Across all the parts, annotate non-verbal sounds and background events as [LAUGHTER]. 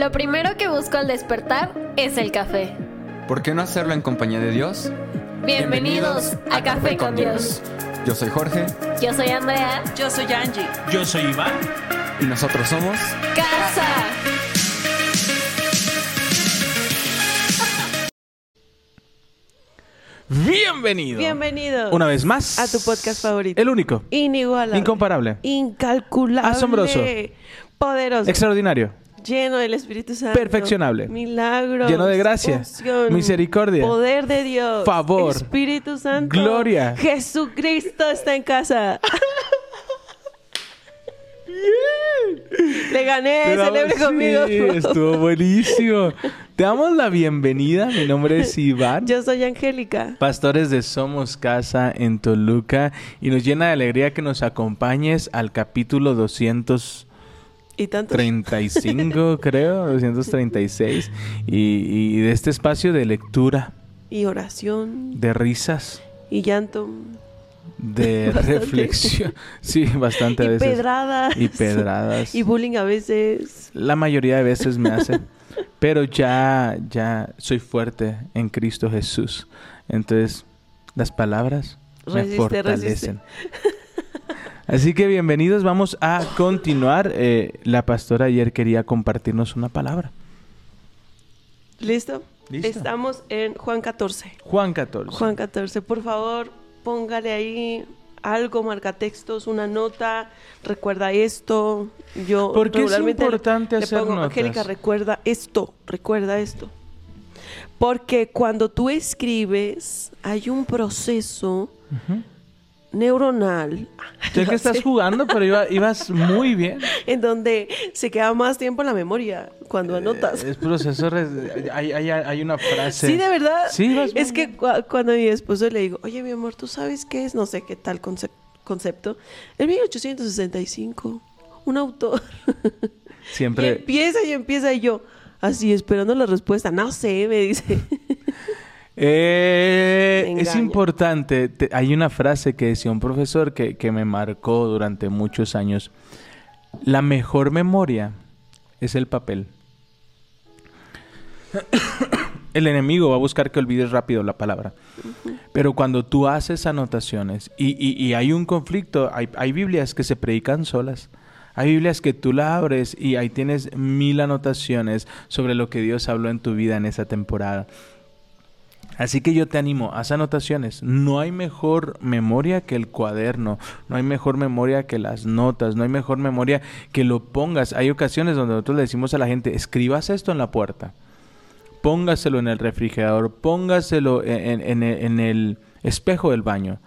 Lo primero que busco al despertar es el café. ¿Por qué no hacerlo en compañía de Dios? Bienvenidos, a, Café con Dios. Yo soy Jorge Yo soy Andrea. Yo soy Angie. Yo soy Iván. y nosotros somos... Casa. Bienvenido. Bienvenido Una vez más. a tu podcast favorito. El único. Inigualable. Incomparable. Incalculable. Asombroso. Poderoso. Extraordinario. Lleno del Espíritu Santo. Perfeccionable. Milagros. Lleno de gracia. unción, Misericordia. Poder de Dios. Favor. Espíritu Santo. Gloria. Jesucristo está en casa. [LAUGHS] Le gané, damos- celebre conmigo. Sí, estuvo buenísimo. Te damos la bienvenida. Mi nombre es Iván. Yo soy Angélica. Pastores de Somos Casa en Toluca. Y nos llena de alegría que nos acompañes al capítulo 235, Y tanto. [LAUGHS] creo. 236. Y, y de este espacio de lectura, Y oración. de risas. Y llanto. de [LAUGHS] Bastante. reflexión. Sí, bastante a Y veces. pedradas. Y pedradas. Y bullying a veces. La mayoría de veces me hace. Pero ya, ya soy fuerte en Cristo Jesús. Entonces, las palabras me Resiste, fortalecen. Así que bienvenidos, vamos a continuar. Eh, la pastora ayer quería compartirnos una palabra. ¿Listo? Listo. Estamos en Juan 14. Juan 14. Juan 14, por favor, póngale ahí algo, marca textos, una nota, recuerda esto. Yo ¿Por qué es le- importante le hacer pongo, notas? Angélica, recuerda esto, recuerda esto. Porque cuando tú escribes, hay un proceso. Neuronal [LAUGHS] Sé que estás jugando, pero iba- ibas muy bien. [LAUGHS] en donde se queda más tiempo en la memoria cuando anotas. Es proceso. Hay, hay, hay una frase. Sí, de verdad. Sí, vas es que cua- cuando a mi esposo le digo, oye, mi amor, ¿tú sabes qué es? No sé qué tal concep- concepto. En 1865, un autor. [LAUGHS] y Siempre. empieza y empieza y yo, así, esperando la respuesta. No sé, me dice. Eh, es importante. te- hay una frase que decía un profesor que, que me marcó durante muchos años. La mejor memoria es el papel. [COUGHS] El enemigo va a buscar que olvides rápido la palabra. Pero cuando tú haces anotaciones y, y- y hay un conflicto, hay, hay Biblias que se predican solas. Hay Biblias que tú la abres y ahí tienes mil anotaciones sobre lo que Dios habló en tu vida en esa temporada. Así que yo te animo, haz anotaciones. No hay mejor memoria que el cuaderno, no hay mejor memoria que las notas, no hay mejor memoria que lo pongas. Hay ocasiones donde nosotros le decimos a la gente, escribas esto en la puerta, póngaselo en el refrigerador, póngaselo en, en- el espejo del baño,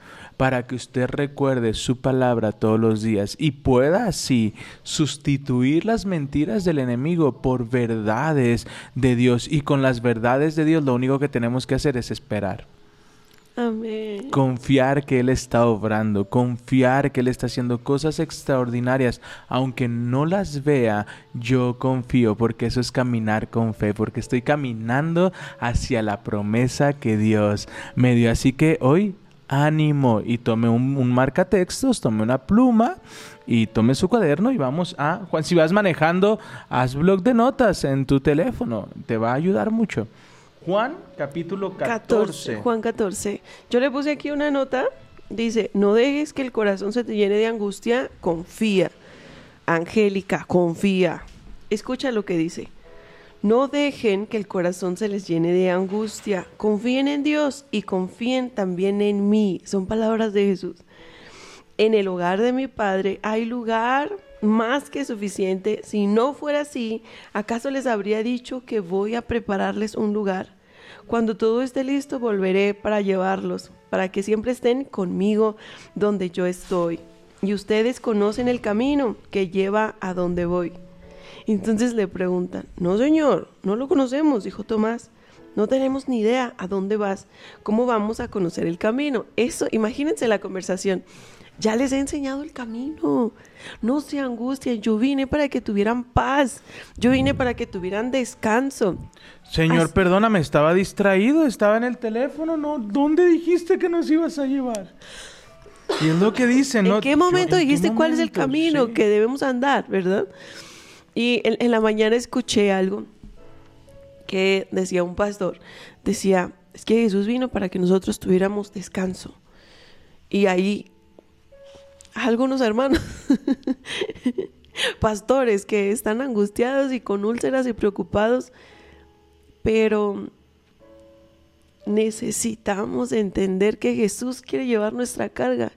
para que usted recuerde su palabra todos los días y pueda así sustituir las mentiras del enemigo por verdades de Dios. Y con las verdades de Dios lo único que tenemos que hacer es esperar. Amén. Confiar que Él está obrando, confiar que Él está haciendo cosas extraordinarias, aunque no las vea, yo confío, porque eso es caminar con fe, porque estoy caminando hacia la promesa que Dios me dio. Así que hoy ánimo y tome un, un marcatextos, tome una pluma y tome su cuaderno y vamos a, Juan, si vas manejando, haz blog de notas en tu teléfono, te va a ayudar mucho. Juan capítulo 14. Juan 14. Yo le puse aquí una nota. Dice, no dejes que el corazón se te llene de angustia, confía. Angélica, confía. Escucha lo que dice. No dejen que el corazón se les llene de angustia. Confíen en Dios y confíen también en mí. Son palabras de Jesús. En el hogar de mi padre hay lugar más que suficiente. Si no fuera así, ¿acaso les habría dicho que voy a prepararles un lugar? Cuando todo esté listo, volveré para llevarlos, para que siempre estén conmigo donde yo estoy. Y ustedes conocen el camino que lleva a donde voy. Entonces le preguntan, no señor, no lo conocemos, dijo Tomás. No tenemos ni idea a dónde vas, cómo vamos a conocer el camino. Eso, imagínense la conversación. Ya les he enseñado el camino. No se angustien. Yo vine para que tuvieran paz. Yo vine para que tuvieran descanso. Señor, As- perdóname, estaba distraído, estaba en el teléfono, ¿no? ¿Dónde dijiste que nos ibas a llevar? Y es lo que dice, ¿no? ¿En qué momento Yo- ¿en qué dijiste cuál es el camino Sí. que debemos andar, verdad? Y en, la mañana escuché algo que decía un pastor. Decía, es que Jesús vino para que nosotros tuviéramos descanso. Y ahí algunos hermanos, [LAUGHS] pastores que están angustiados y con úlceras y preocupados, pero necesitamos entender que Jesús quiere llevar nuestra carga,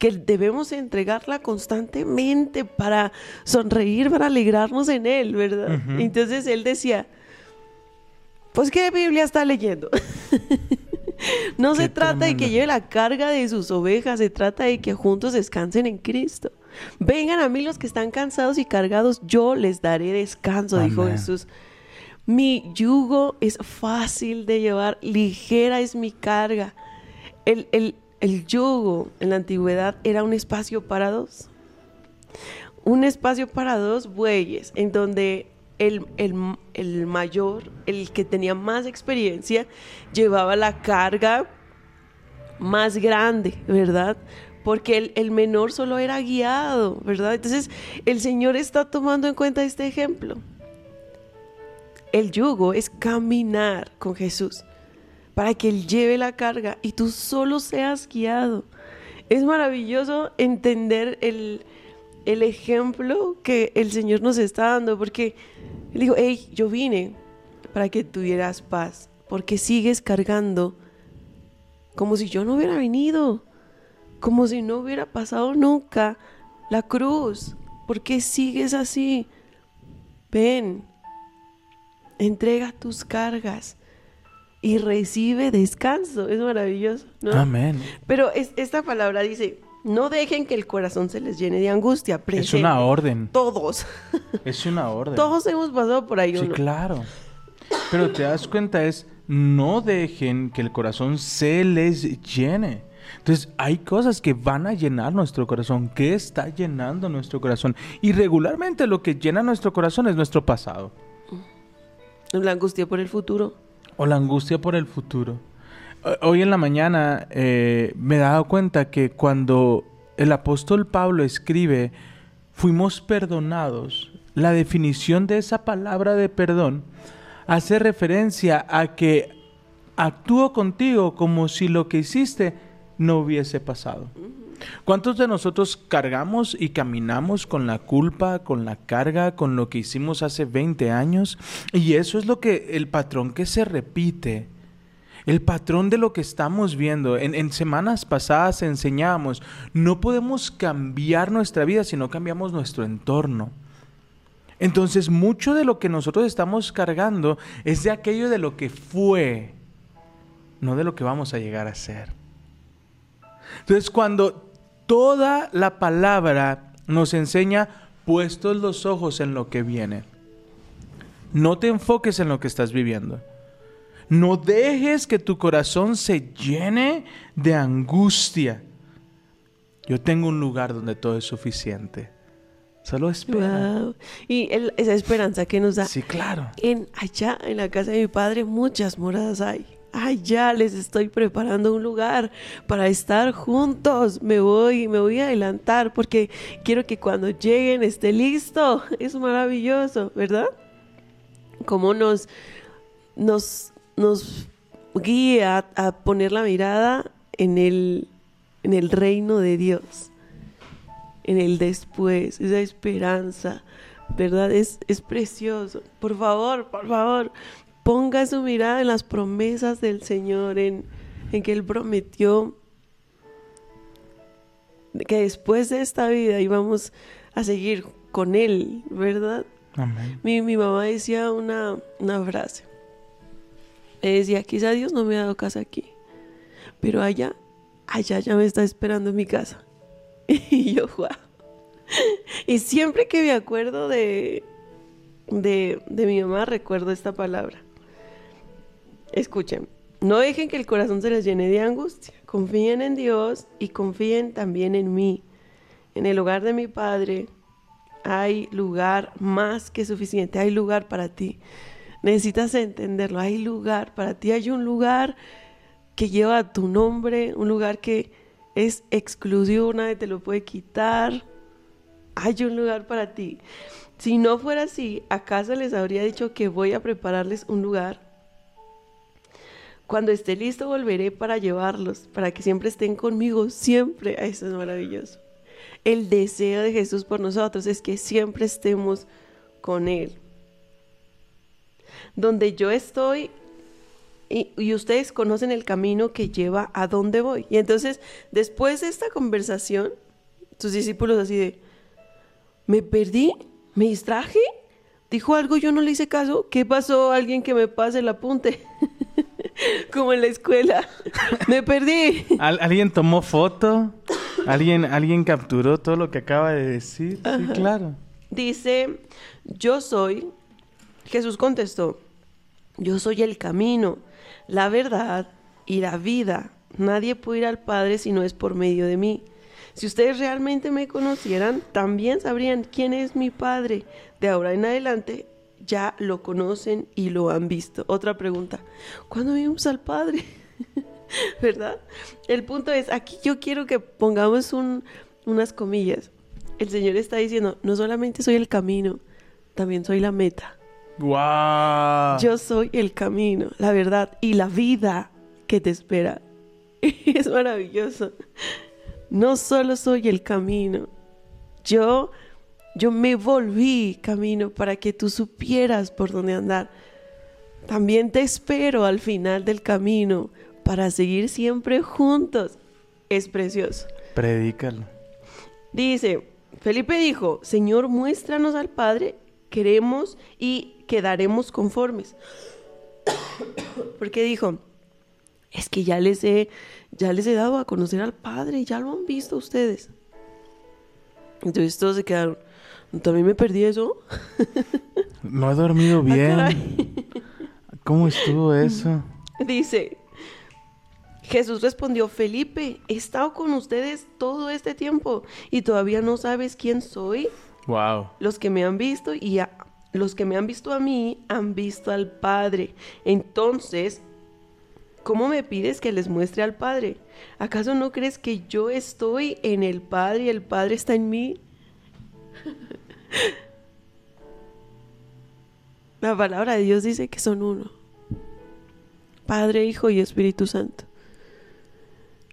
que debemos entregarla constantemente para sonreír, para alegrarnos en Él, ¿verdad? Entonces Él decía, pues ¿qué Biblia está leyendo? [LAUGHS] no se trata de que lleve la carga de sus ovejas, se trata de que juntos descansen en Cristo. Vengan a mí los que están cansados y cargados, yo les daré descanso, dijo. Jesús. Mi yugo es fácil de llevar, ligera es mi carga. El, el- el yugo en la antigüedad era un espacio para dos. Un espacio para dos bueyes, en donde el, el- el mayor, el que tenía más experiencia, llevaba la carga más grande, ¿verdad? Porque el, el menor solo era guiado, ¿verdad? Entonces, el Señor está tomando en cuenta este ejemplo. El yugo es caminar con Jesús para que Él lleve la carga y tú solo seas guiado. Es maravilloso entender el, el ejemplo que el Señor nos está dando, porque Él dijo, hey, yo vine para que tuvieras paz, porque sigues cargando como si yo no hubiera venido, como si no hubiera pasado nunca la cruz. ¿Por qué sigues así? Ven, entrega tus cargas y recibe descanso. Es maravilloso, ¿no? Amén. Pero es- esta palabra dice, no dejen que el corazón se les llene de angustia. Es Presente. una orden. Todos, Es una orden. todos hemos pasado por ahí. ¿o Sí, claro. Pero te das cuenta es, no dejen que el corazón se les llene. Entonces, hay cosas que van a llenar nuestro corazón. ¿Qué está llenando nuestro corazón? Y regularmente lo que llena nuestro corazón es nuestro pasado. La angustia por el futuro. O la angustia por el futuro. Eh, Hoy en la mañana eh, me he dado cuenta que cuando el apóstol Pablo escribe, fuimos perdonados, la definición de esa palabra de perdón hace referencia a que actúo contigo como si lo que hiciste no hubiese pasado. ¿Cuántos de nosotros cargamos y caminamos con la culpa, con la carga, con lo que hicimos hace 20 años? Y eso es lo que el patrón que se repite. El patrón de lo que estamos viendo. En, semanas pasadas enseñábamos, no podemos cambiar nuestra vida si no cambiamos nuestro entorno. Entonces, mucho de lo que nosotros estamos cargando es de aquello de lo que fue, no de lo que vamos a llegar a ser. Entonces, cuando toda la palabra nos enseña puestos los ojos en lo que viene, no te enfoques en lo que estás viviendo. No dejes que tu corazón se llene de angustia. Yo tengo un lugar donde todo es suficiente. Solo espera. Wow. Y el- esa esperanza que nos da. Sí, claro. En allá, en la casa de mi padre, muchas moradas hay. Allá les estoy preparando un lugar para estar juntos. Me voy, me voy a adelantar porque quiero que cuando lleguen esté listo. [LAUGHS] Es maravilloso, ¿verdad? Cómo nos, nos, nos guía a poner la mirada en el, en el reino de Dios en el después, esa esperanza, ¿verdad? Es, es precioso. Por favor, por favor, ponga su mirada en las promesas del Señor, en, en que Él prometió que después de esta vida íbamos a seguir con Él, ¿verdad? Amén. Mi, mi mamá decía una, una frase. Me decía, quizá Dios no me ha dado casa aquí, pero allá, allá ya me está esperando en mi casa. [LAUGHS] Y yo, wow. Y siempre que me acuerdo de, de, de mi mamá, recuerdo esta palabra. Escuchen, no dejen que el corazón se les llene de angustia. Confíen en Dios y confíen también en mí. En el hogar de mi padre hay lugar más que suficiente. Hay lugar para ti. Necesitas entenderlo. Hay lugar para ti. Hay un lugar que lleva tu nombre, un lugar que es exclusivo, nadie te lo puede quitar. Hay un lugar para ti. Si no fuera así, ¿acaso les habría dicho que voy a prepararles un lugar? Cuando esté listo volveré para llevarlos, para que siempre estén conmigo, siempre. Eso es maravilloso. El deseo de Jesús por nosotros es que siempre estemos con Él. Donde yo estoy y, y ustedes conocen el camino que lleva a dónde voy. Y entonces, después de esta conversación, sus discípulos así de, me perdí, me distraje, dijo algo, yo no le hice caso, ¿qué pasó? Alguien que me pase el apunte. [LAUGHS] [LAUGHS] Como en la escuela. me perdí. ¿Al- ¿Alguien tomó foto? ¿Alguien, ¿Alguien capturó todo lo que acaba de decir? Sí, claro. Dice, yo soy, Jesús contestó, yo soy el camino, la verdad y la vida. Nadie puede ir al Padre si no es por medio de mí. Si ustedes realmente me conocieran, también sabrían quién es mi Padre. De ahora en adelante ya lo conocen y lo han visto. Otra pregunta, ¿cuándo vimos al Padre? [LAUGHS] ¿Verdad? El punto es, aquí yo quiero que pongamos un- unas comillas. El Señor está diciendo, no solamente soy el camino, también soy la meta. ¡Wow! Yo soy el camino, la verdad y la vida que te espera. [LAUGHS] es maravilloso. No solo soy el camino, yo, yo me volví camino para que tú supieras por dónde andar. También te espero al final del camino para seguir siempre juntos. Es precioso. Predícalo. Dice, Felipe dijo, Señor, muéstranos al Padre, queremos y quedaremos conformes. [COUGHS] Porque dijo, es que ya les he, ya les he dado a conocer al Padre, ya lo han visto ustedes. Entonces todos se quedaron, ¿también me perdí eso? No he dormido Ah, bien. ¿Cómo estuvo eso? Dice, Jesús respondió, Felipe, he estado con ustedes todo este tiempo y todavía no sabes quién soy. Wow. Los que me han visto y a- los que me han visto a mí han visto al Padre. Entonces, ¿cómo me pides que les muestre al Padre? ¿Acaso no crees que yo estoy en el Padre y el Padre está en mí? La palabra de Dios dice que son uno. Padre, Hijo y Espíritu Santo.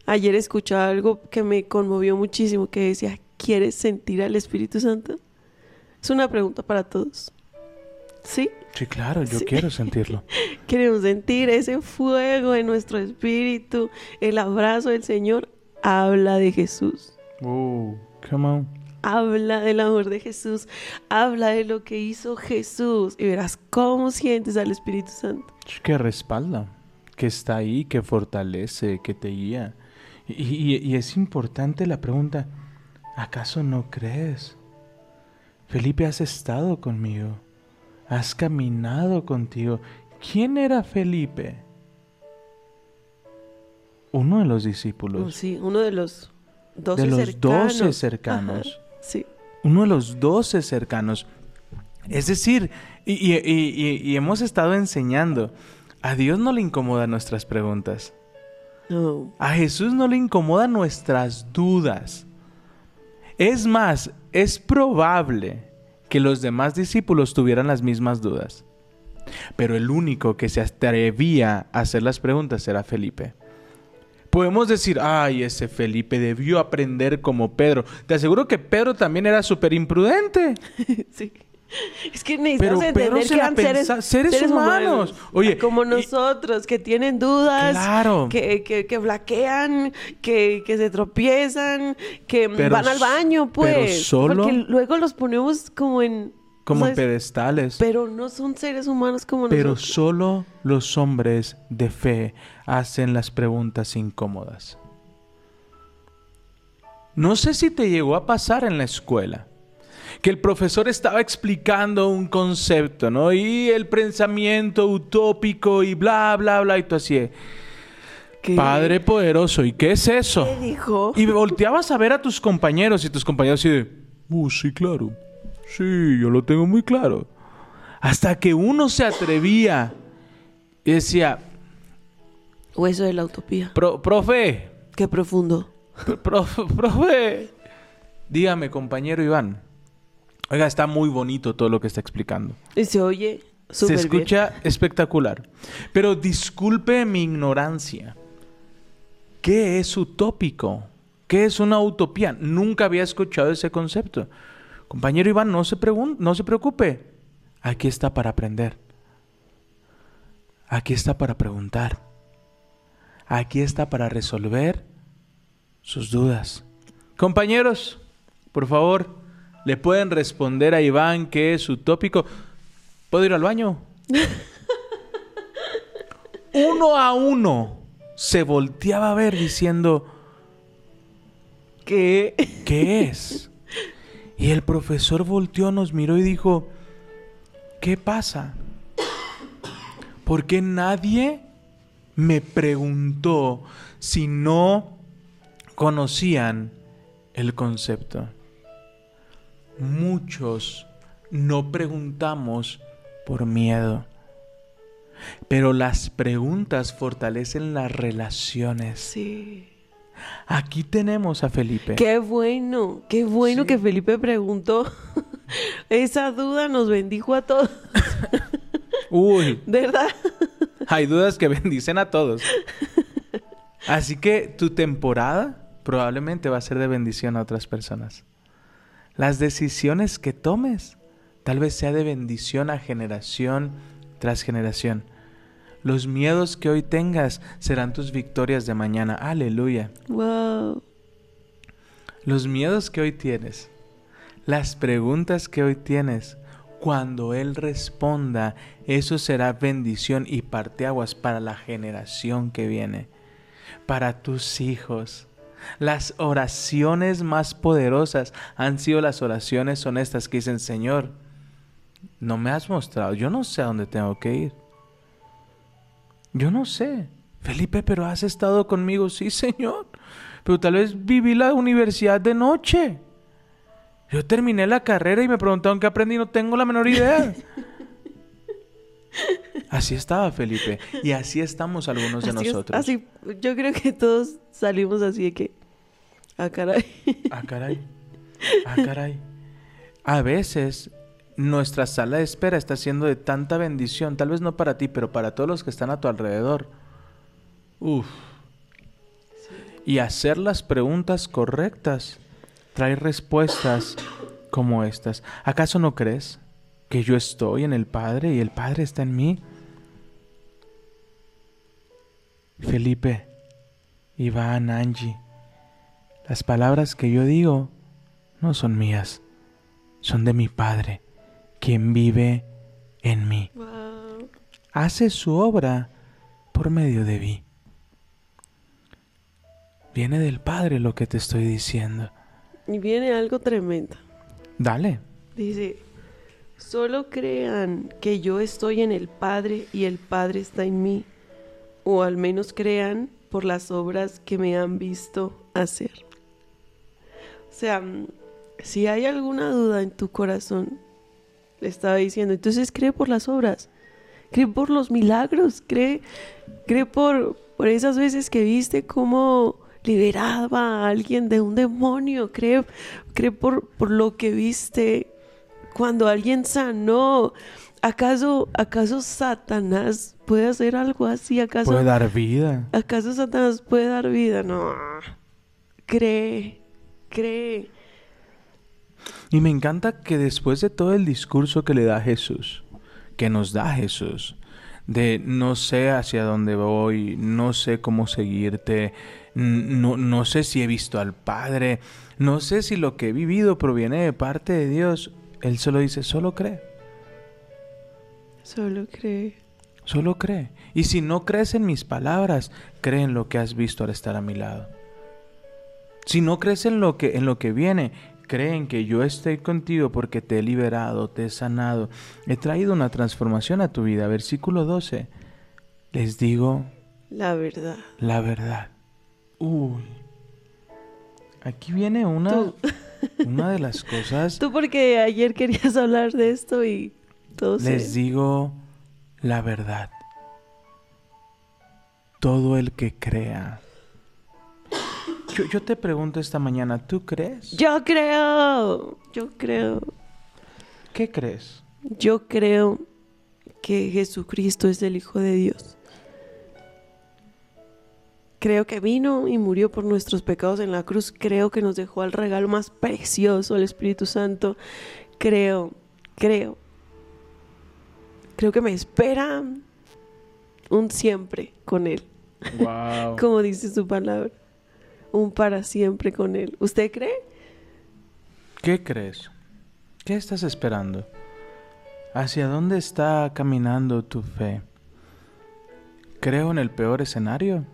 Ayer escuchaba algo que me conmovió muchísimo que decía, ¿quieres sentir al Espíritu Santo? Es una pregunta para todos. ¿Sí? Sí, claro, yo Sí. quiero sentirlo. [LAUGHS] Queremos sentir ese fuego en nuestro espíritu. El abrazo del Señor habla de Jesús. Uh, come on. Habla del amor de Jesús. Habla de lo que hizo Jesús. Y verás cómo sientes al Espíritu Santo. Que respalda, que está ahí, que fortalece, que te guía. Y, y- y es importante la pregunta, ¿acaso no crees? Felipe, has estado conmigo, has caminado contigo. ¿Quién era Felipe? Uno de los Oh, discípulos, sí, uno de los doce de los cercanos. doce cercanos. Sí. uno de los doce cercanos. Es decir, y, y- y- y- y hemos estado enseñando, a Dios no le incomodan nuestras preguntas. No. A Jesús no le incomodan nuestras dudas. Es más, es probable que los demás discípulos tuvieran las mismas dudas. Pero el único que se atrevía a hacer las preguntas era Felipe. Podemos decir, ay, ese Felipe debió aprender como Pedro. Te aseguro que Pedro también era súper imprudente. [LAUGHS] sí. Es que necesitamos Pero entender que eran seres, pensa- seres humanos. Oye, como y- nosotros, que tienen dudas, Claro. que, que, que flaquean, que, que se tropiezan, que Pero van al baño, pues. pero solo- Porque luego los ponemos como en... como pedestales. Pero no son seres humanos como Pero nosotros. solo los hombres de fe hacen las preguntas incómodas. No sé si te llegó a pasar en la escuela que el profesor estaba explicando un concepto, ¿no? Y el pensamiento utópico y bla, bla, bla, y tú así, ¿Qué- Padre poderoso, ¿y qué es eso? ¿Qué dijo? Y volteabas a ver a tus compañeros y tus compañeros así de, uh, sí, claro. Sí, yo lo tengo muy claro. Hasta que uno se atrevía y decía, O eso de la utopía. "Pro- profe, Qué profundo. pr- profe, [LAUGHS] profe, dígame, compañero Iván, Oiga, está muy bonito todo lo que está explicando. Y se oye Se escucha espectacular. Pero disculpe mi ignorancia. ¿Qué es utópico? ¿Qué es una utopía? Nunca había escuchado ese concepto. Compañero Iván, no se, no se preocupe. Aquí está para aprender. Aquí está para preguntar. Aquí está para resolver sus dudas. Compañeros, por favor, ¿le pueden responder a Iván qué es utópico? ¿Puedo ir al baño? [LAUGHS] uno a uno se volteaba a ver diciendo, ¿Qué? ¿qué es? Y el profesor volteó, nos miró y dijo, ¿qué pasa? ¿Por qué nadie me preguntó si no conocían el concepto? Muchos no preguntamos por miedo. Pero las preguntas fortalecen las relaciones. Sí. Aquí tenemos a Felipe. Qué bueno, qué bueno Sí. que Felipe preguntó. [LAUGHS] Esa duda nos bendijo a todos, [LAUGHS] Uy, ¿verdad? hay dudas que bendicen a todos. Así que tu temporada probablemente va a ser de bendición a otras personas. Las decisiones que tomes tal vez sea de bendición a generación tras generación. Los miedos que hoy tengas serán tus victorias de mañana. Aleluya. Wow. Los miedos que hoy tienes, las preguntas que hoy tienes, cuando Él responda, eso será bendición y parteaguas para la generación que viene, para tus hijos. Las oraciones más poderosas han sido las oraciones honestas que dicen, Señor, no me has mostrado, yo no sé a dónde tengo que ir. Yo no sé. Felipe, pero has estado conmigo, sí, Señor. Pero tal vez viví la universidad de noche. Yo terminé la carrera y me preguntaron qué aprendí, no tengo la menor idea. [LAUGHS] Así estaba Felipe. Y así estamos algunos de Así es- nosotros. así, yo creo que todos salimos así de que, ah, caray. Ah, caray. Ah, caray. A veces nuestra sala de espera está siendo de tanta bendición, tal vez no para ti, pero para todos los que están a tu alrededor. Uf. Y hacer las preguntas correctas trae respuestas como estas. ¿Acaso no crees que yo estoy en el Padre y el Padre está en mí? Felipe, Iván, Angie, las palabras que yo digo no son mías, son de mi Padre, quien vive en mí. Wow. Hace su obra por medio de mí. Viene del Padre lo que te estoy diciendo. Y viene algo tremendo. Dale. Dice, solo crean que yo estoy en el Padre y el Padre está en mí, o al menos crean por las obras que me han visto hacer. O sea, mm, si hay alguna duda en tu corazón, le estaba diciendo, entonces cree por las obras, cree por los milagros, cree, cree por, por esas veces que viste cómo liberaba a alguien de un demonio, cree, cree por, por lo que viste cuando alguien sanó. ¿Acaso, acaso Satanás puede hacer algo así? ¿Acaso, Puede dar vida. ¿Acaso Satanás puede dar vida? No. Cree, cree. Y me encanta que después de todo el discurso que le da Jesús, que nos da Jesús, de no sé hacia dónde voy, no sé cómo seguirte, no, no sé si he visto al Padre, no sé si lo que he vivido proviene de parte de Dios, Él solo dice, solo cree, Solo cree. solo cree. Y si no crees en mis palabras, cree en lo que has visto al estar a mi lado. Si no crees en lo que, en lo que viene, cree en que yo estoy contigo porque te he liberado, te he sanado, he traído una transformación a tu vida. Versículo 12. Les digo La verdad. la verdad. Uy. Aquí viene una, Tú. [LAUGHS] una de las cosas. Tú porque ayer querías hablar de esto y todo se- Les digo la verdad. Todo el que crea. Yo, yo te pregunto esta mañana, ¿tú crees? Yo creo. Yo creo. ¿Qué crees? Yo creo que Jesucristo es el Hijo de Dios. Creo que vino y murió por nuestros pecados en la cruz. Creo que nos dejó el regalo más precioso, el Espíritu Santo. Creo, creo. Creo que me espera un siempre con Él, Wow. [LAUGHS] como dice su palabra. Un para siempre con Él. ¿Usted cree? ¿Qué crees? ¿Qué estás esperando? ¿Hacia dónde está caminando tu fe? ¿Creo en el peor escenario?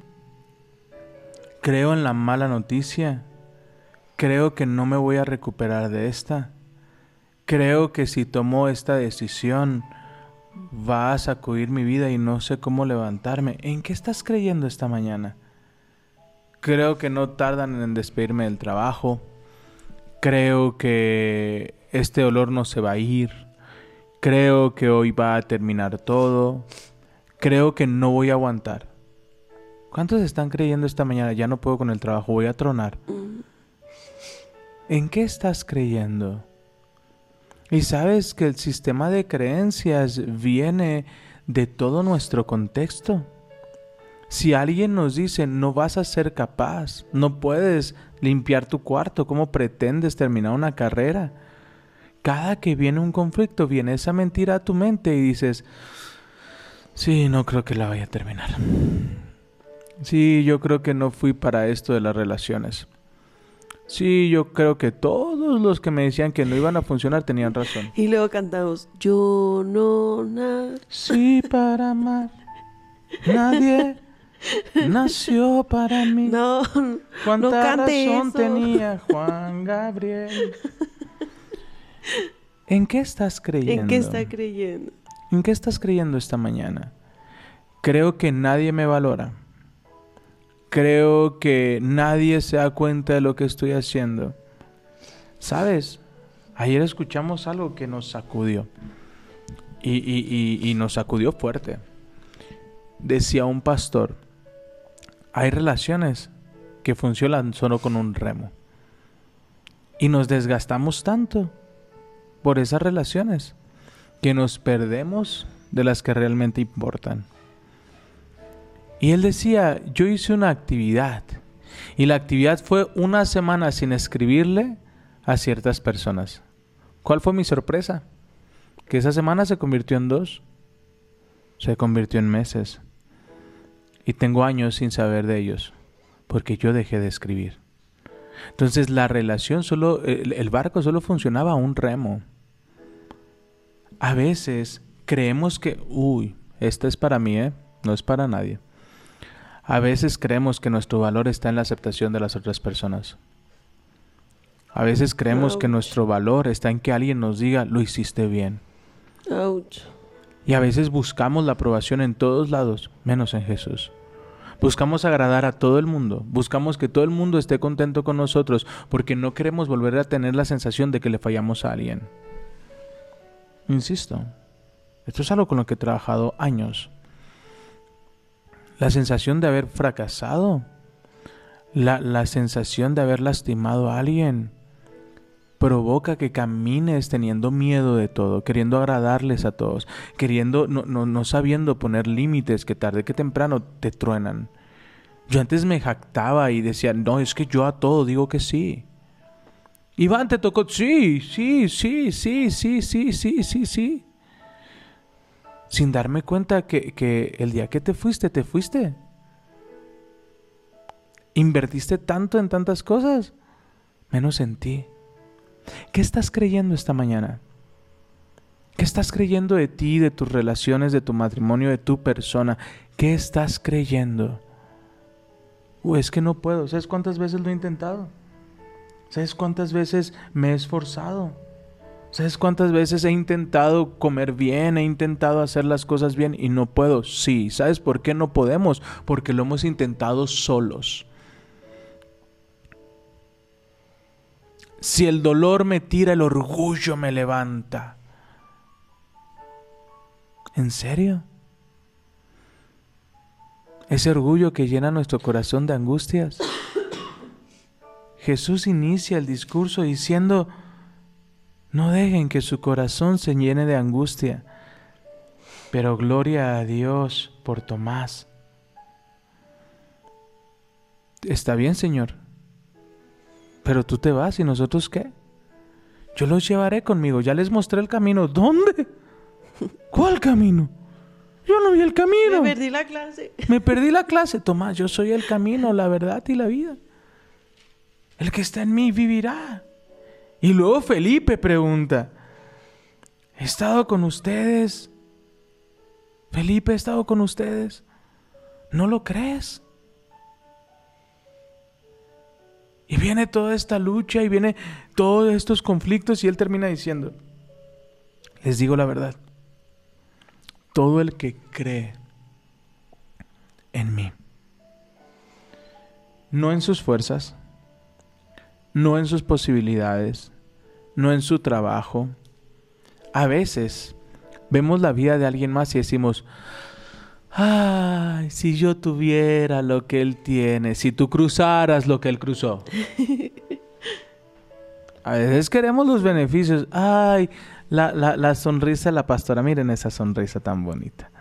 ¿Creo en la mala noticia? ¿Creo que no me voy a recuperar de esta? ¿Creo que si tomo esta decisión va a sacudir mi vida y no sé cómo levantarme? ¿En qué estás creyendo esta mañana? Creo que no tardan en despedirme del trabajo. Creo que este olor no se va a ir. Creo que hoy va a terminar todo. Creo que no voy a aguantar. ¿Cuántos están creyendo esta mañana? Ya no puedo con el trabajo, voy a tronar. ¿En qué estás creyendo? Y sabes que el sistema de creencias viene de todo nuestro contexto. Si alguien nos dice no vas a ser capaz, no puedes limpiar tu cuarto, ¿cómo pretendes terminar una carrera? Cada que viene un conflicto, viene esa mentira a tu mente y dices, sí, no creo que la vaya a terminar. Sí, yo creo que no fui para esto de las relaciones. Sí, yo creo que todos los que me decían que no iban a funcionar tenían razón. Y luego cantamos, yo no nací. Sí, para amar. Nadie nació para mí. No, ¿Cuánta no cante razón eso. tenía Juan Gabriel? ¿En qué estás creyendo? ¿En qué está creyendo? ¿En qué estás creyendo esta mañana? Creo que nadie me valora. Creo que nadie se da cuenta de lo que estoy haciendo. ¿Sabes? Ayer escuchamos algo que nos sacudió. Y, y- y- y nos sacudió fuerte. Decía un pastor, hay relaciones que funcionan solo con un remo. Y nos desgastamos tanto por esas relaciones que nos perdemos de las que realmente importan. Y él decía, yo hice una actividad y la actividad fue una semana sin escribirle a ciertas personas. ¿Cuál fue mi sorpresa? Que esa semana se convirtió en dos, se convirtió en meses. Y tengo años sin saber de ellos, porque yo dejé de escribir. Entonces la relación solo, el, el barco solo funcionaba a un remo. A veces creemos que, uy, esta es para mí, ¿eh? No es para nadie. A veces creemos que nuestro valor está en la aceptación de las otras personas. A veces creemos que nuestro valor está en que alguien nos diga, lo hiciste bien. Ouch. Y a veces buscamos la aprobación en todos lados, menos en Jesús. Buscamos agradar a todo el mundo, buscamos que todo el mundo esté contento con nosotros, porque no queremos volver a tener la sensación de que le fallamos a alguien. Insisto, esto es algo con lo que he trabajado años. La sensación de haber fracasado, la, la sensación de haber lastimado a alguien, provoca que camines teniendo miedo de todo, queriendo agradarles a todos, queriendo, no, no, no sabiendo poner límites que tarde que temprano te truenan. Yo antes me jactaba y decía, no, es que yo a todo digo que sí. Iván, te tocó, sí, sí, sí, sí, sí, sí, sí, sí, sí. Sin darme cuenta que, que el día que te fuiste, te fuiste. Invertiste tanto en tantas cosas, menos en ti. ¿Qué estás creyendo esta mañana? ¿Qué estás creyendo de ti, de tus relaciones, de tu matrimonio, de tu persona? ¿Qué estás creyendo? Uh, es que no puedo. ¿Sabes cuántas veces lo he intentado? ¿Sabes cuántas veces me he esforzado? ¿Sabes cuántas veces he intentado comer bien, he intentado hacer las cosas bien y no puedo? Sí. ¿Sabes por qué no podemos? Porque lo hemos intentado solos. Si el dolor me tira, el orgullo me levanta. ¿En serio? Ese orgullo que llena nuestro corazón de angustias. Jesús inicia el discurso diciendo, No dejen que su corazón se llene de angustia. Pero gloria a Dios por Tomás. Está bien, Señor. Pero tú te vas y nosotros qué? Yo los llevaré conmigo. Ya les mostré el camino. ¿Dónde? ¿Cuál camino? Yo no vi el camino. Me perdí la clase. Me perdí la clase. Tomás, yo soy el camino, la verdad y la vida. El que está en mí vivirá. Y luego Felipe pregunta, ¿he estado con ustedes? Felipe, ¿he estado con ustedes? ¿No lo crees? Y viene toda esta lucha y viene todos estos conflictos y él termina diciendo, les digo la verdad, todo el que cree en mí, no en sus fuerzas, no en sus posibilidades, no en su trabajo. A veces vemos la vida de alguien más y decimos, ay, si yo tuviera lo que él tiene, si tú cruzaras lo que él cruzó. A veces queremos los beneficios. Ay, la, la, la sonrisa de la pastora. Miren esa sonrisa tan bonita.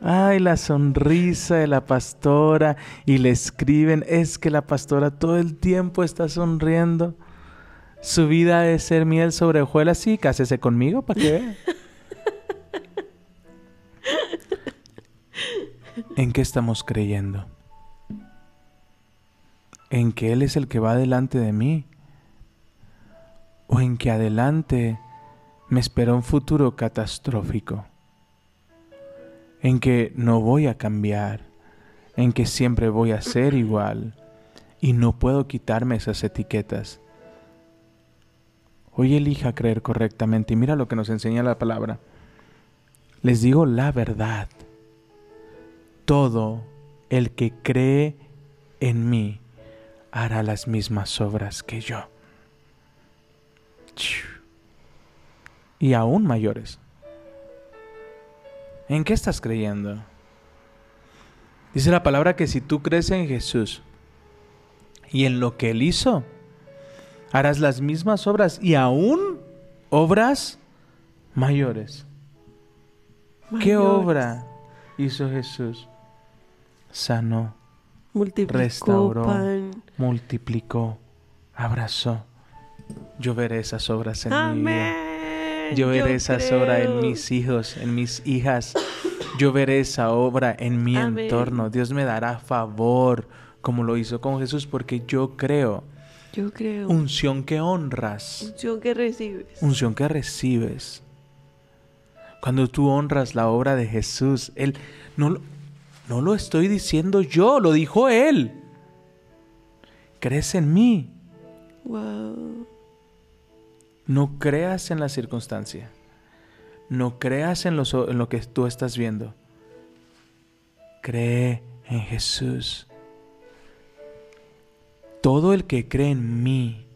Ay, la sonrisa de la pastora. Y le escriben, es que la pastora todo el tiempo está sonriendo. Su vida de ser miel sobre hojuelas. Sí, cásese conmigo para que. ¿En qué estamos creyendo? ¿En que Él es el que va delante de mí? ¿O en que adelante me espera un futuro catastrófico? ¿En que no voy a cambiar? ¿En que siempre voy a ser igual? Y no puedo quitarme esas etiquetas. Hoy elija creer correctamente y mira lo que nos enseña la palabra. Les digo la verdad todo el que cree en mí hará las mismas obras que yo. Y aún mayores. ¿En qué estás creyendo? Dice la palabra que si tú crees en Jesús y en lo que Él hizo, harás las mismas obras y aún obras mayores. ¿Qué obra hizo Jesús? Sanó, Multiplicó restauró, pan. multiplicó, abrazó. Yo veré esas obras en mi vida. Yo veré esas obras en creo. mis hijos, en mis hijas. Yo veré esa obra en mi Amén. entorno. Dios me dará favor como lo hizo con Jesús porque yo creo. Yo creo. Unción que honras. Unción que recibes. unción que recibes. Cuando tú honras la obra de Jesús, Él no, lo- no lo estoy diciendo yo, lo dijo Él. Crees en mí, Wow. no creas en la circunstancia, no creas en, los en lo que tú estás viendo. Cree en Jesús. Todo el que cree en mí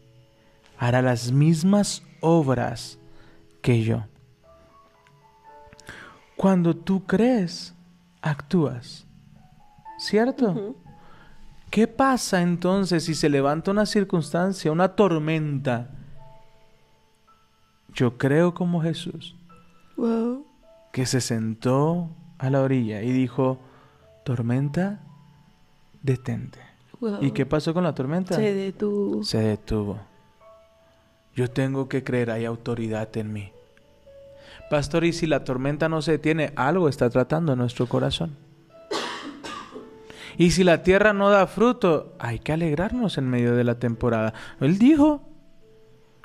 hará las mismas obras que yo. Cuando tú crees, actúas. ¿Cierto? ¿Qué pasa entonces si se levanta una circunstancia, una tormenta? Yo creo como Jesús, Wow. que se sentó a la orilla y dijo, tormenta, detente. Wow. ¿Y qué pasó con la tormenta? Se detuvo. Se detuvo. Yo tengo que creer, hay autoridad en mí. Pastor, y si la tormenta no se detiene, algo está tratando en nuestro corazón. Y si la tierra no da fruto, hay que alegrarnos en medio de la temporada. Él dijo,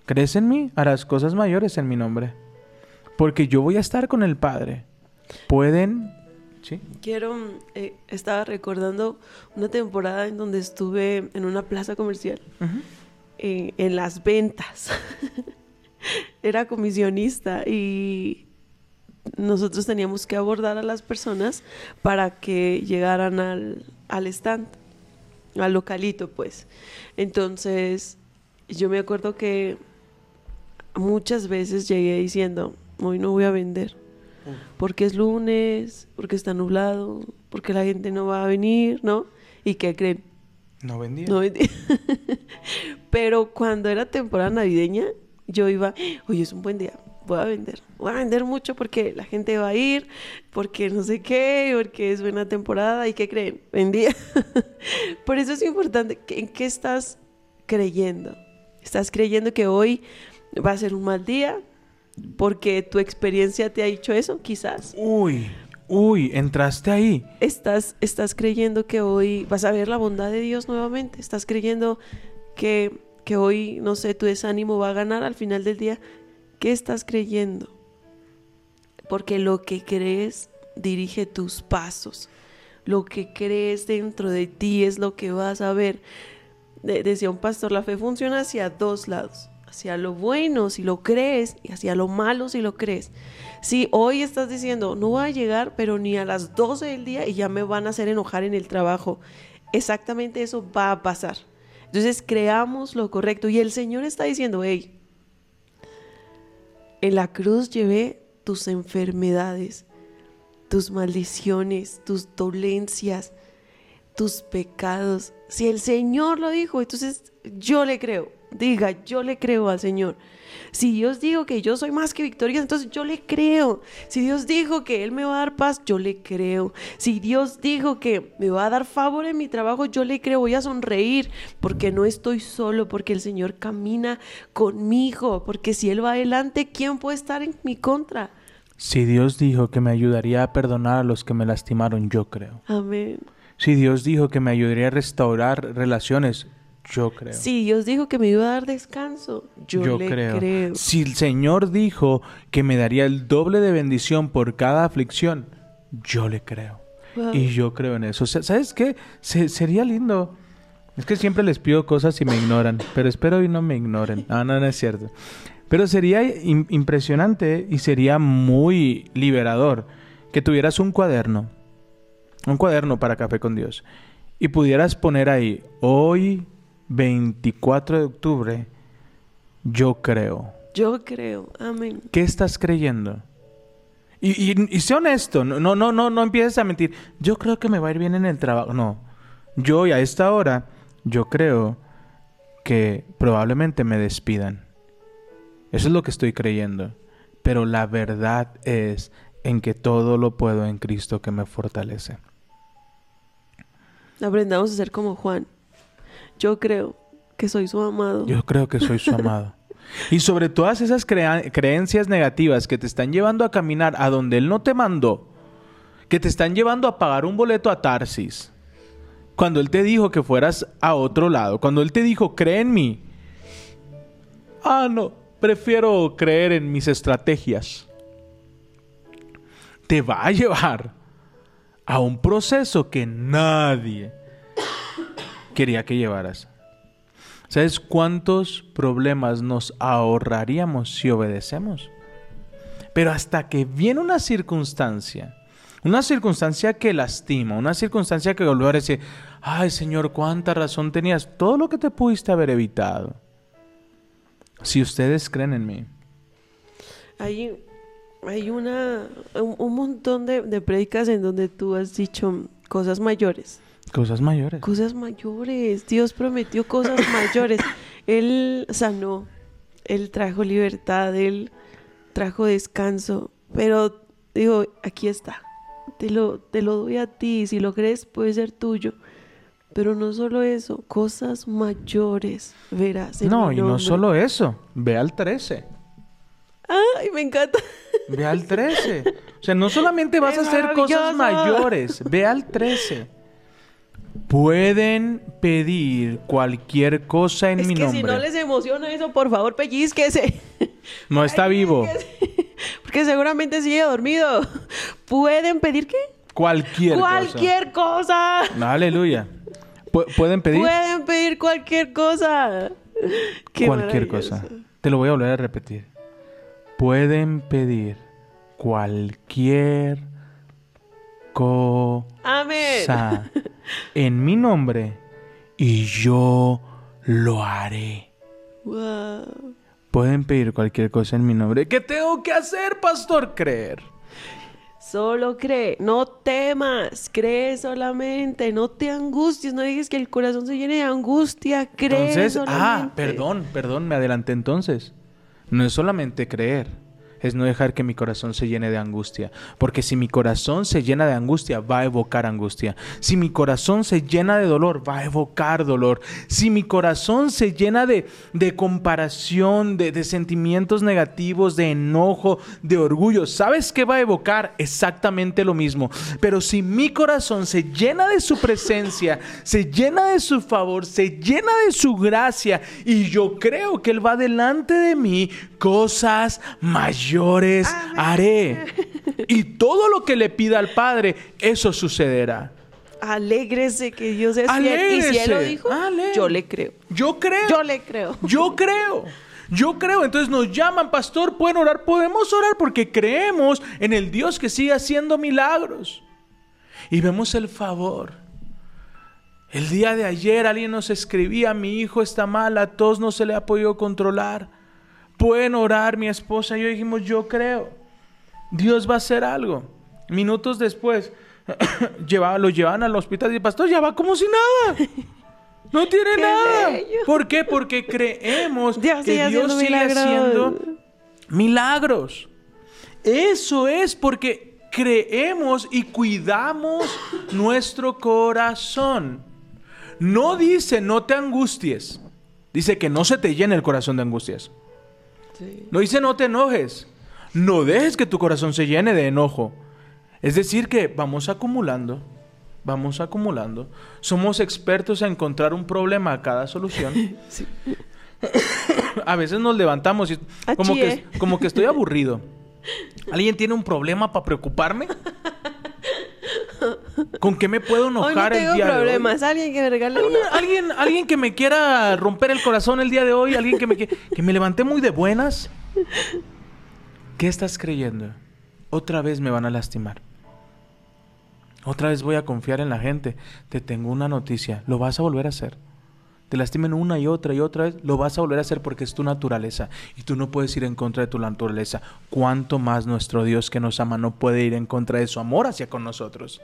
¿crees en mí? Harás cosas mayores en mi nombre. Porque yo voy a estar con el Padre. Pueden... ¿Sí? Quiero, eh, estaba recordando una temporada en donde estuve en una plaza comercial, eh, en las ventas. [LAUGHS] [LAUGHS] Era comisionista y nosotros teníamos que abordar a las personas para que llegaran al, al stand, al localito, pues. Entonces, yo me acuerdo que muchas veces llegué diciendo, hoy no voy a vender porque es lunes, porque está nublado, porque la gente no va a venir, ¿no? ¿Y qué creen? No vendía. No vendí. [LAUGHS] Pero cuando era temporada navideña, yo iba, oye, es un buen día, voy a vender, voy a vender mucho porque la gente va a ir, porque no sé qué, porque es buena temporada y qué creen, vendía. [LAUGHS] Por eso es importante, ¿en qué estás creyendo? ¿Estás creyendo que hoy va a ser un mal día? Porque tu experiencia te ha dicho eso, quizás. Uy, uy, entraste ahí. Estás, estás creyendo que hoy vas a ver la bondad de Dios nuevamente. Estás creyendo que, que hoy, no sé, tu desánimo va a ganar al final del día. ¿Qué estás creyendo? Porque lo que crees dirige tus pasos. Lo que crees dentro de ti es lo que vas a ver. De- decía un pastor, la fe funciona hacia dos lados. Hacia lo bueno si lo crees y hacia lo malo si lo crees. Si hoy estás diciendo, no voy a llegar, pero ni a las 12 del día y ya me van a hacer enojar en el trabajo. Exactamente eso va a pasar. Entonces creamos lo correcto. Y el Señor está diciendo, hey, en la cruz llevé tus enfermedades, tus maldiciones, tus dolencias, tus pecados. Si el Señor lo dijo, entonces yo le creo. Diga, yo le creo al Señor. Si Dios dijo que yo soy más que victorioso, entonces yo le creo. Si Dios dijo que Él me va a dar paz, yo le creo. Si Dios dijo que me va a dar favor en mi trabajo, yo le creo. Voy a sonreír porque no estoy solo, porque el Señor camina conmigo. Porque si Él va adelante, ¿quién puede estar en mi contra? Si Dios dijo que me ayudaría a perdonar a los que me lastimaron, yo creo. Amén. Si Dios dijo que me ayudaría a restaurar relaciones, yo creo. Si Dios dijo que me iba a dar descanso, yo, le creo. Si el Señor dijo que me daría el doble de bendición por cada aflicción, yo le creo. Wow. Y yo creo en eso. ¿Sabes qué? Se- sería lindo. Es que siempre les pido cosas y me ignoran, pero espero hoy no me ignoren. No, no, no es cierto. Pero sería im- impresionante y sería muy liberador que tuvieras un cuaderno, un cuaderno para Café con Dios, y pudieras poner ahí, hoy 24 de octubre, yo creo. Yo creo. Amén. ¿Qué estás creyendo? Y, y, y sé honesto, no, no, no, no, no empieces a mentir. Yo creo que me va a ir bien en el trabajo. No. Yo y a esta hora, yo creo que probablemente me despidan. Eso es lo que estoy creyendo. Pero la verdad es en que todo lo puedo en Cristo que me fortalece. Aprendamos a ser como Juan. Yo creo que soy su amado. Yo creo que soy su amado. Y sobre todas esas creencias negativas que te están llevando a caminar a donde Él no te mandó, que te están llevando a pagar un boleto a Tarsis, cuando Él te dijo que fueras a otro lado, cuando Él te dijo, cree en mí. Ah, no, prefiero creer en mis estrategias. Te va a llevar a un proceso que nadie quería que llevaras. ¿Sabes cuántos problemas nos ahorraríamos si obedecemos? Pero hasta que viene una circunstancia, una circunstancia que lastima, una circunstancia que vuelve a decir, ay Señor, cuánta razón tenías, todo lo que te pudiste haber evitado. Si ustedes creen en mí. Hay, hay una, un, montón de, de prédicas en donde tú has dicho cosas mayores. Cosas mayores. Cosas mayores. Dios prometió cosas [LAUGHS] mayores. Él sanó. Él trajo libertad. Él trajo descanso. Pero digo, aquí está. Te lo, te lo doy a ti. Si lo crees, puede ser tuyo. Pero no solo eso, cosas mayores verás. en No, y no solo eso. Ve al 13. Ay, me encanta. Ve al 13. O sea, no solamente vas a ¡Es hacer cosas mayores, ve al 13. Pueden pedir cualquier cosa en es mi que nombre. si no les emociona eso, por favor, pellizquese. No está vivo. Porque seguramente sigue dormido. ¿Pueden pedir qué? Cualquier, cualquier cosa. cosa. Aleluya. Pu- Pueden pedir Pueden pedir cualquier cosa. Qué cualquier cosa. Te lo voy a volver a repetir. Pueden pedir cualquier cosa Amén. en mi nombre y yo lo haré. Wow. Pueden pedir cualquier cosa en mi nombre. ¿Qué tengo que hacer, pastor? Creer. Solo cree, no temas, cree solamente, no te angusties, no digas que el corazón se llene de angustia, cree Entonces, solamente. ah, perdón, perdón, me adelanté entonces. no es solamente creer, es no dejar que mi corazón se llene de angustia. Porque si mi corazón se llena de angustia, va a evocar angustia. Si mi corazón se llena de dolor, va a evocar dolor. Si mi corazón se llena de, de comparación, de, de sentimientos negativos, de enojo, de orgullo, ¿sabes qué va a evocar? Exactamente lo mismo. Pero si mi corazón se llena de su presencia, se llena de su favor, se llena de su gracia, y yo creo que Él va delante de mí, cosas mayores haré. [LAUGHS] Y todo lo que le pida al Padre, eso sucederá. Alégrese que Dios es fiel. Y si Él lo Alégrese. dijo, yo le creo. Yo creo. Yo le creo. Yo creo. Yo creo. Entonces nos llaman, pastor, pueden orar. Podemos orar porque creemos en el Dios que sigue haciendo milagros. Y vemos el favor. El día de ayer alguien nos escribía, mi hijo está mal, a todos no se le ha podido controlar. Pueden orar, mi esposa y yo dijimos, yo creo. Dios va a hacer algo. Minutos después, [CLEARS THROAT] llevaba, lo llevaban al hospital y el pastor ya va como si nada. No [LAUGHS] tiene Qué nada. bello. ¿Por qué? Porque creemos Dios que Dios sigue milagros. haciendo milagros. Eso es porque creemos y cuidamos [LAUGHS] nuestro corazón. No dice no te angusties. Dice que no se te llene el corazón de angustias. Sí. No dice no te enojes. No dejes que tu corazón se llene de enojo. Es decir, que vamos acumulando, vamos acumulando. Somos expertos en encontrar un problema a cada solución. [LAUGHS] Sí. A veces nos levantamos y como que, como que estoy aburrido. ¿Alguien tiene un problema para preocuparme? [LAUGHS] ¿Con qué me puedo Hoy no enojar el tengo día de hoy? problemas. Alguien que me regale una. ¿Alguien, alguien que me quiera romper el corazón el día de hoy, alguien que me, que, que me levanté muy de buenas. ¿Qué estás creyendo? Otra vez me van a lastimar. Otra vez voy a confiar en la gente. Te tengo una noticia. Lo vas a volver a hacer. Te lastimen una y otra y otra vez. Lo vas a volver a hacer porque es tu naturaleza. Y tú no puedes ir en contra de tu naturaleza. Cuánto más nuestro Dios que nos ama no puede ir en contra de su amor hacia con nosotros.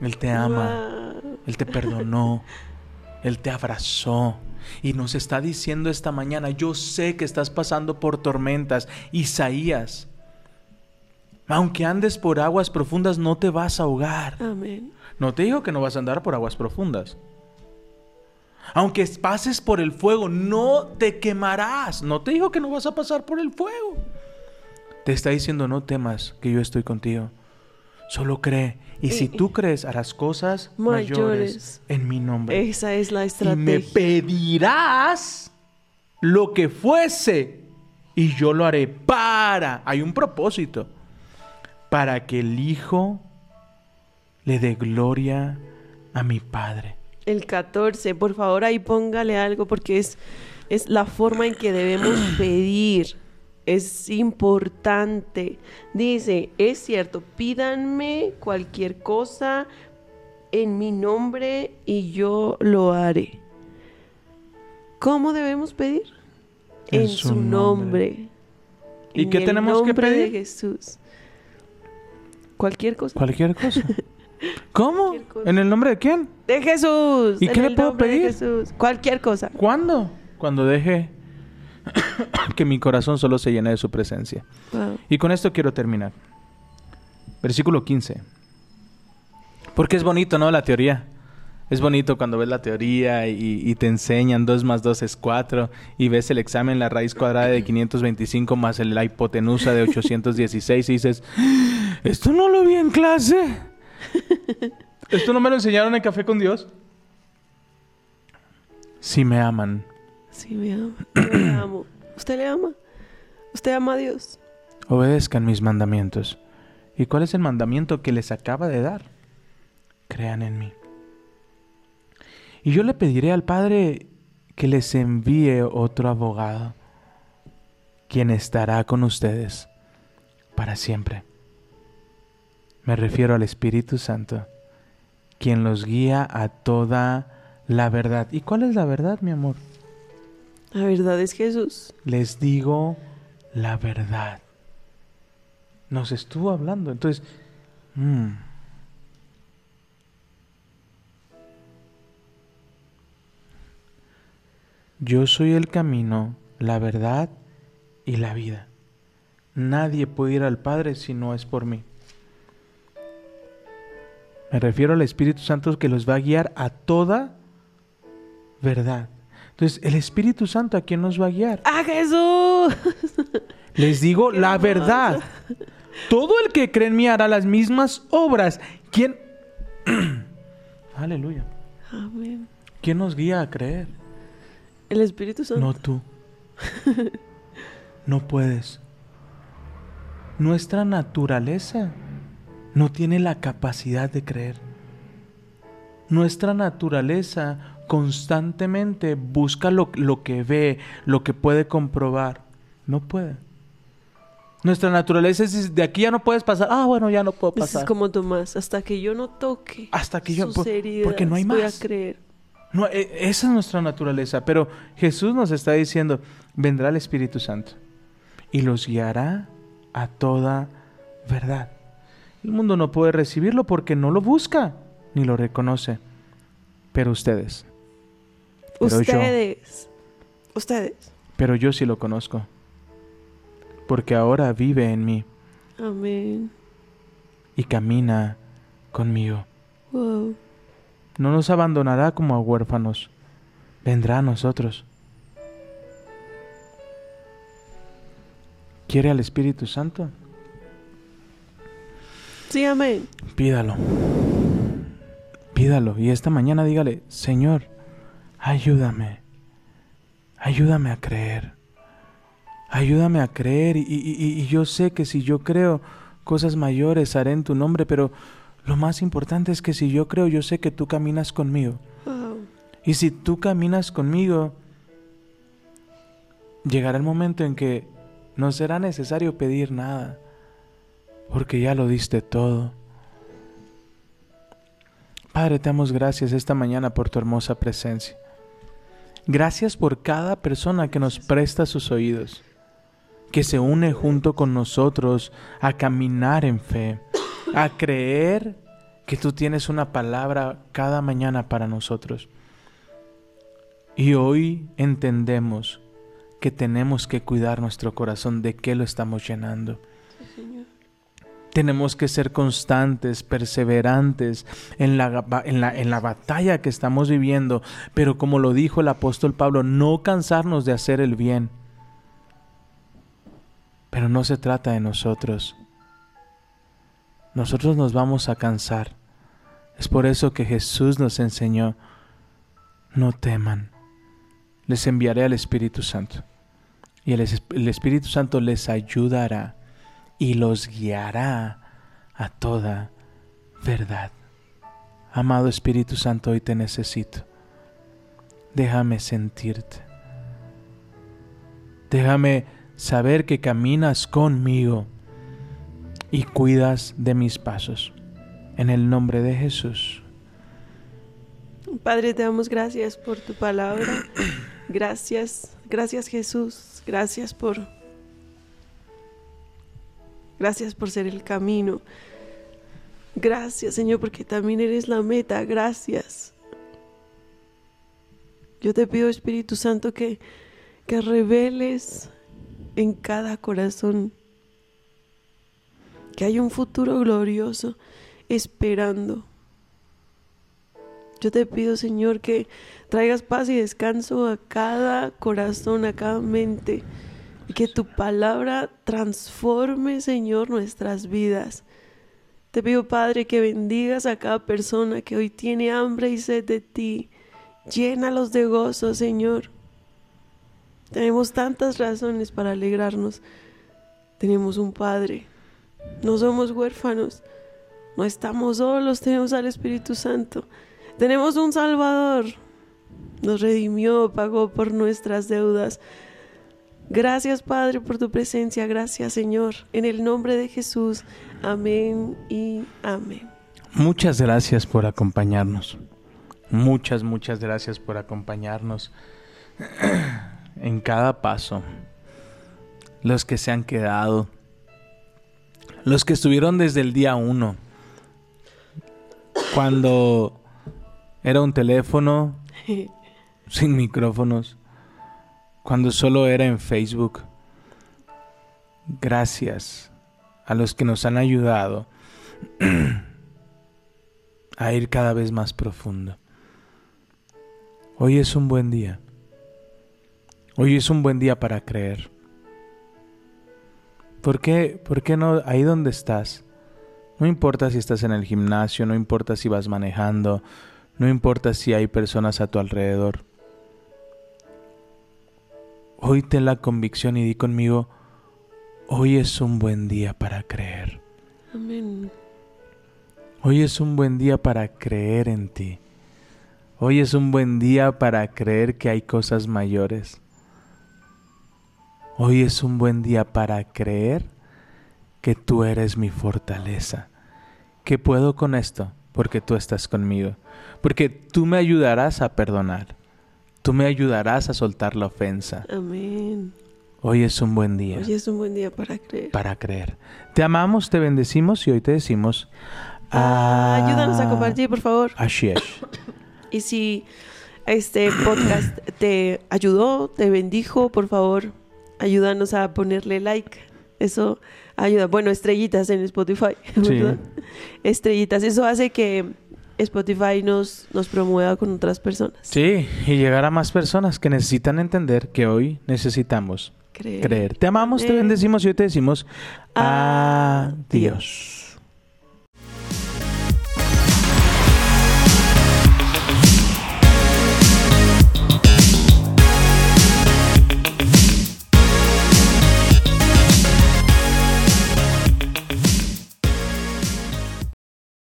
Él te ama. Wow. Él te perdonó. Él te abrazó. Y nos está diciendo esta mañana, yo sé que estás pasando por tormentas. Isaías, aunque andes por aguas profundas, no te vas a ahogar. Amén. No te digo que no vas a andar por aguas profundas. Aunque pases por el fuego, no te quemarás. No te digo que no vas a pasar por el fuego. Te está diciendo, no temas, que yo estoy contigo. Solo cree. Y si tú crees, harás cosas mayores, Mayores. en mi nombre. Esa es la y me estrategia. pedirás lo que fuese. Y yo lo haré para. Hay un propósito. Para que el Hijo le dé gloria a mi Padre. El 14, por favor, ahí póngale algo porque es, es la forma en que debemos pedir. Es importante. Dice, es cierto, pídanme cualquier cosa en mi nombre y yo lo haré. ¿Cómo debemos pedir? En En, su nombre. nombre. ¿Y En qué el tenemos que nombre de pedir? Jesús. Cualquier cosa. Cualquier cosa. [LAUGHS] ¿Cómo? Cosa. ¿En el nombre de quién? De Jesús. ¿Y en qué le puedo pedir? Jesús. Cualquier cosa. ¿Cuándo? Cuando deje [COUGHS] que mi corazón solo se llene de su presencia. Wow. Y con esto quiero terminar. Versículo 15. Porque es bonito, ¿no? La teoría. Es bonito cuando ves la teoría y, y te enseñan 2 más 2 es 4 y ves el examen, la raíz cuadrada de 525 más la hipotenusa de 816 y dices, [GASPS] esto no lo vi en clase. [LAUGHS] ¿Esto no me lo enseñaron en Café con Dios? Si me aman, Sí, me ama. [CLEARS THROAT] Yo amo. ¿Usted le ama? ¿Usted ama a Dios? obedezcan mis mandamientos. ¿Y cuál es el mandamiento que les acaba de dar? Crean en mí. Y yo le pediré al Padre que les envíe otro abogado, quien estará con ustedes para siempre. Me refiero al Espíritu Santo, quien los guía a toda la verdad. ¿Y cuál es la verdad, mi amor? La verdad es Jesús. les digo la verdad. Nos estuvo hablando. Entonces, mm, yo soy el camino, la verdad y la vida. Nadie puede ir al Padre si no es por mí. Me refiero al Espíritu Santo que los va a guiar a toda verdad. Entonces, el Espíritu Santo, ¿a quién nos va a guiar? ¡A Jesús! [LAUGHS] Les digo Qué la hermoso. verdad. Todo el que cree en mí hará las mismas obras. ¿Quién? [CLEARS THROAT] Aleluya. Amén. ¿Quién nos guía a creer? El Espíritu Santo. No tú. No puedes. Nuestra naturaleza no tiene la capacidad de creer. Nuestra naturaleza constantemente busca lo, lo que ve, lo que puede comprobar. No puede. Nuestra naturaleza es de aquí ya no puedes pasar. Ah, bueno, ya no puedo pasar. es como Tomás, hasta que yo no toque Hasta que yo- sus por- heridas, porque no hay voy más. a creer. No, e- esa es nuestra naturaleza. Pero Jesús nos está diciendo, vendrá el Espíritu Santo y los guiará a toda verdad. El mundo no puede recibirlo porque no lo busca ni lo reconoce. Pero ustedes, Pero yo- Ustedes. Ustedes. pero yo sí lo conozco. Porque ahora vive en mí Amén. y camina conmigo. Wow. No nos abandonará como a huérfanos. Vendrá a nosotros. ¿Quiere al Espíritu Santo? Sí, amén. Pídalo. Pídalo. Y esta mañana dígale, Señor, ayúdame. Ayúdame a creer. Ayúdame a creer. Y, y- y- y yo sé que si yo creo, cosas mayores haré en tu nombre, pero lo más importante es que si yo creo, yo sé que tú caminas conmigo. Y si tú caminas conmigo, llegará el momento en que no será necesario pedir nada, porque ya lo diste todo. Padre, te damos gracias esta mañana por tu hermosa presencia. Gracias por cada persona que nos presta sus oídos, que se une junto con nosotros a caminar en fe, a creer que tú tienes una palabra cada mañana para nosotros. Y hoy entendemos que tenemos que cuidar nuestro corazón de qué lo estamos llenando. Tenemos que ser constantes, perseverantes en la, en, la, en la batalla que estamos viviendo, pero como lo dijo el apóstol Pablo, no cansarnos de hacer el bien. Pero no se trata de nosotros. Nosotros nos vamos a cansar. Es por eso que Jesús nos enseñó, no teman, les enviaré al Espíritu Santo. Y el, el Espíritu Santo les ayudará y los guiará a toda verdad. Amado Espíritu Santo, hoy te necesito. Déjame sentirte. Déjame saber que caminas conmigo y cuidas de mis pasos. En el nombre de Jesús. Padre, te damos gracias por tu palabra. Gracias, gracias Jesús. Gracias por... Gracias por ser el camino. Gracias, Señor, porque también eres la meta. Gracias. Yo te pido, Espíritu Santo, que, que reveles en cada corazón que hay un futuro glorioso esperando. Yo te pido, Señor, que traigas paz y descanso a cada corazón, a cada mente, que tu palabra transforme, Señor, nuestras vidas. Te pido, Padre, que bendigas a cada persona que hoy tiene hambre y sed de ti. Llénalos de gozo, Señor. Tenemos tantas razones para alegrarnos. Tenemos un Padre. No somos huérfanos. No estamos solos. Tenemos al Espíritu Santo. Tenemos un Salvador. Nos redimió, pagó por nuestras deudas. Gracias Padre por tu presencia. Gracias Señor. En el nombre de Jesús. Amén y amén. Muchas gracias por acompañarnos. Muchas, muchas gracias por acompañarnos [CLEARS THROAT] en cada paso. Los que se han quedado. Los que estuvieron desde el día uno. Cuando era un teléfono [LAUGHS] sin micrófonos. Cuando solo era en Facebook. Gracias a los que nos han ayudado [CLEARS THROAT] a ir cada vez más profundo. Hoy es un buen día. Hoy es un buen día para creer. ¿Por qué, ¿Por qué no ahí donde estás? No importa si estás en el gimnasio, no importa si vas manejando, no importa si hay personas a tu alrededor. Hoy ten la convicción y di conmigo, hoy es un buen día para creer. Amén. Hoy es un buen día para creer en ti. Hoy es un buen día para creer que hay cosas mayores. Hoy es un buen día para creer que tú eres mi fortaleza. Que puedo con esto porque tú estás conmigo. Porque tú me ayudarás a perdonar. Tú me ayudarás a soltar la ofensa. Amén. Hoy es un buen día Hoy es un buen día para creer. para creer. Te amamos, te bendecimos y hoy te decimos... Ah, ayúdanos a compartir, por favor. Así es. Y si este podcast te ayudó, te bendijo, por favor, ayúdanos a ponerle like. Eso ayuda. Bueno, estrellitas en Spotify. Sí. Estrellitas. Eso hace que Spotify nos, nos promueva con otras personas. Sí, y llegar a más personas que necesitan entender que hoy necesitamos Creer. creer. Te amamos, te bendecimos y hoy te decimos Adiós. adiós.